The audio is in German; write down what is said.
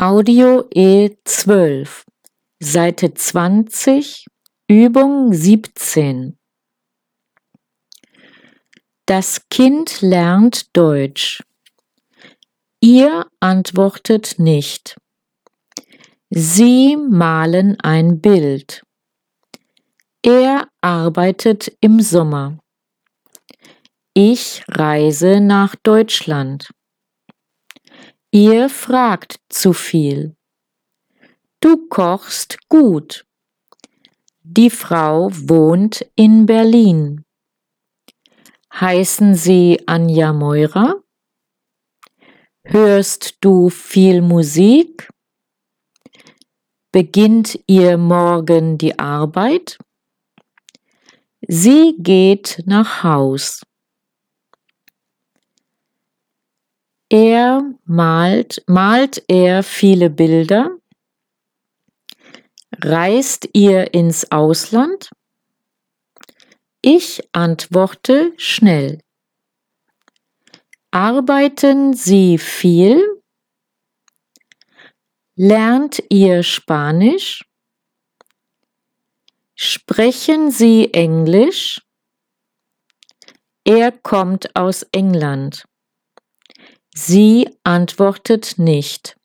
Audio E12, Seite 20, Übung 17. Das Kind lernt Deutsch. Ihr antwortet nicht. Sie malen ein Bild. Er arbeitet im Sommer. Ich reise nach Deutschland. Ihr fragt zu viel. Du kochst gut. Die Frau wohnt in Berlin. Heißen Sie Anja Meurer? Hörst du viel Musik? Beginnt ihr morgen die Arbeit? Sie geht nach Haus. Er malt, malt er viele Bilder? Reist ihr ins Ausland? Ich antworte schnell. Arbeiten Sie viel? Lernt ihr Spanisch? Sprechen Sie Englisch? Er kommt aus England. Sie antwortet nicht.